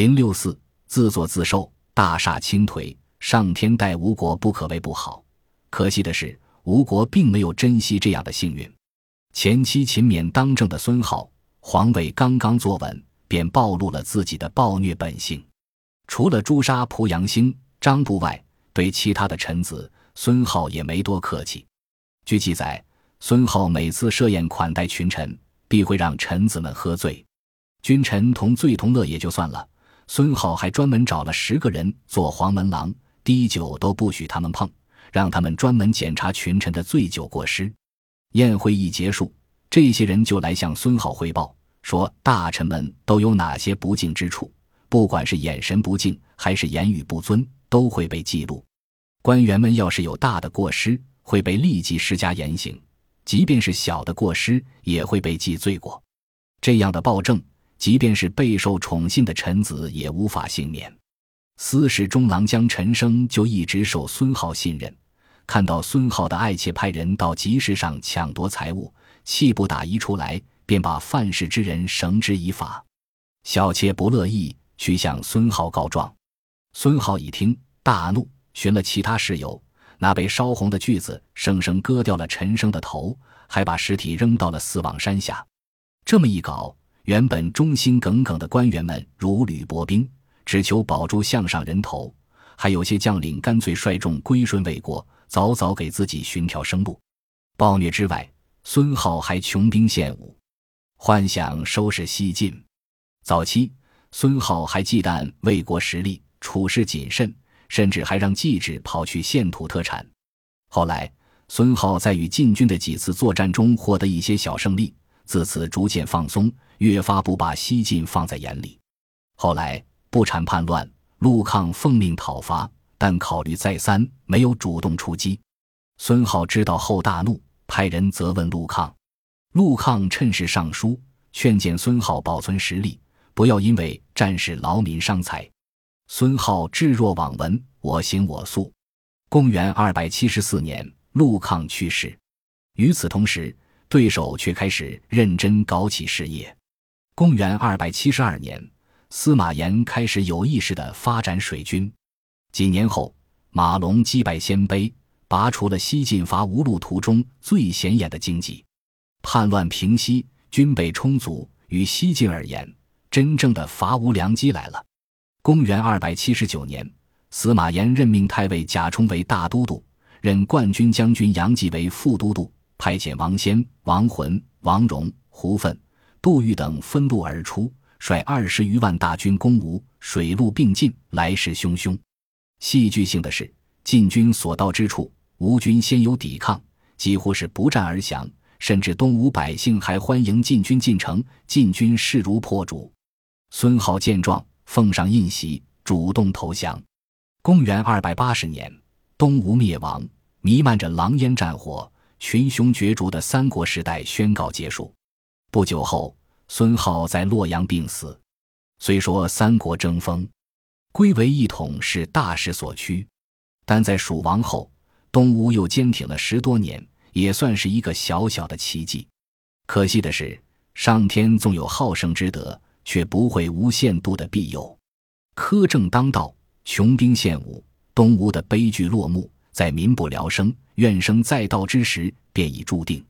零六四，自作自受，大厦倾颓。上天待吴国不可谓不好，可惜的是，吴国并没有珍惜这样的幸运。前期勤勉当政的孙皓，皇位刚刚坐稳，便暴露了自己的暴虐本性。除了诛杀濮阳兴、张布外，对其他的臣子，孙皓也没多客气。据记载，孙皓每次设宴款待群臣，必会让臣子们喝醉。君臣同醉同乐也就算了，孙浩还专门找了十个人做黄门郎，滴酒都不许他们碰，让他们专门检查群臣的醉酒过失。宴会一结束，这些人就来向孙浩汇报，说大臣们都有哪些不敬之处，不管是眼神不敬还是言语不尊，都会被记录。官员们要是有大的过失，会被立即施加严刑；即便是小的过失，也会被记罪过。这样的暴政。即便是备受宠信的臣子也无法幸免。司使中郎将陈升就一直受孙浩信任，看到孙浩的爱妾派人到集市上抢夺财物，气不打一处来，便把犯事之人绳之以法。小妾不乐意，去向孙浩告状。孙浩一听，大怒，寻了其他室友，拿被烧红的锯子生生割掉了陈升的头，还把尸体扔到了四望山下。这么一搞。原本忠心耿耿的官员们如履薄冰，只求保住项上人头；还有些将领干脆率众归顺魏国，早早给自己寻条生路。暴虐之外，孙浩还穷兵黔武，幻想收拾西晋。早期，孙浩还忌惮魏国实力，处事谨慎，甚至还让继旨跑去献土特产。后来，孙浩在与晋军的几次作战中获得一些小胜利。自此逐渐放松，越发不把西晋放在眼里。后来不产叛乱，陆抗奉命讨伐，但考虑再三，没有主动出击。孙皓知道后大怒，派人责问陆抗。陆抗趁势上书，劝谏孙皓保存实力，不要因为战事劳民伤财。孙皓置若罔闻，我行我素。公元二百七十四年，陆抗去世。与此同时。对手却开始认真搞起事业。公元二百七十二年，司马炎开始有意识地发展水军。几年后，马龙击败鲜卑，拔除了西晋伐吴路途中最显眼的荆棘。叛乱平息，军备充足，于西晋而言，真正的伐吴良机来了。公元二百七十九年，司马炎任命太尉贾充为大都督，任冠军将军杨继为副都督。派遣王先、王浑、王戎、胡奋、杜预等分路而出，率二十余万大军攻吴，水陆并进，来势汹汹。戏剧性的是，晋军所到之处，吴军先有抵抗，几乎是不战而降，甚至东吴百姓还欢迎晋军进城，晋军势如破竹。孙皓见状，奉上印玺，主动投降。公元二百八十年，东吴灭亡，弥漫着狼烟战火。群雄角逐的三国时代宣告结束。不久后，孙皓在洛阳病死。虽说三国争锋，归为一统是大势所趋，但在蜀亡后，东吴又坚挺了十多年，也算是一个小小的奇迹。可惜的是，上天纵有好生之德，却不会无限度的庇佑。苛政当道，穷兵黔武，东吴的悲剧落幕。在民不聊生、怨声载道之时，便已注定。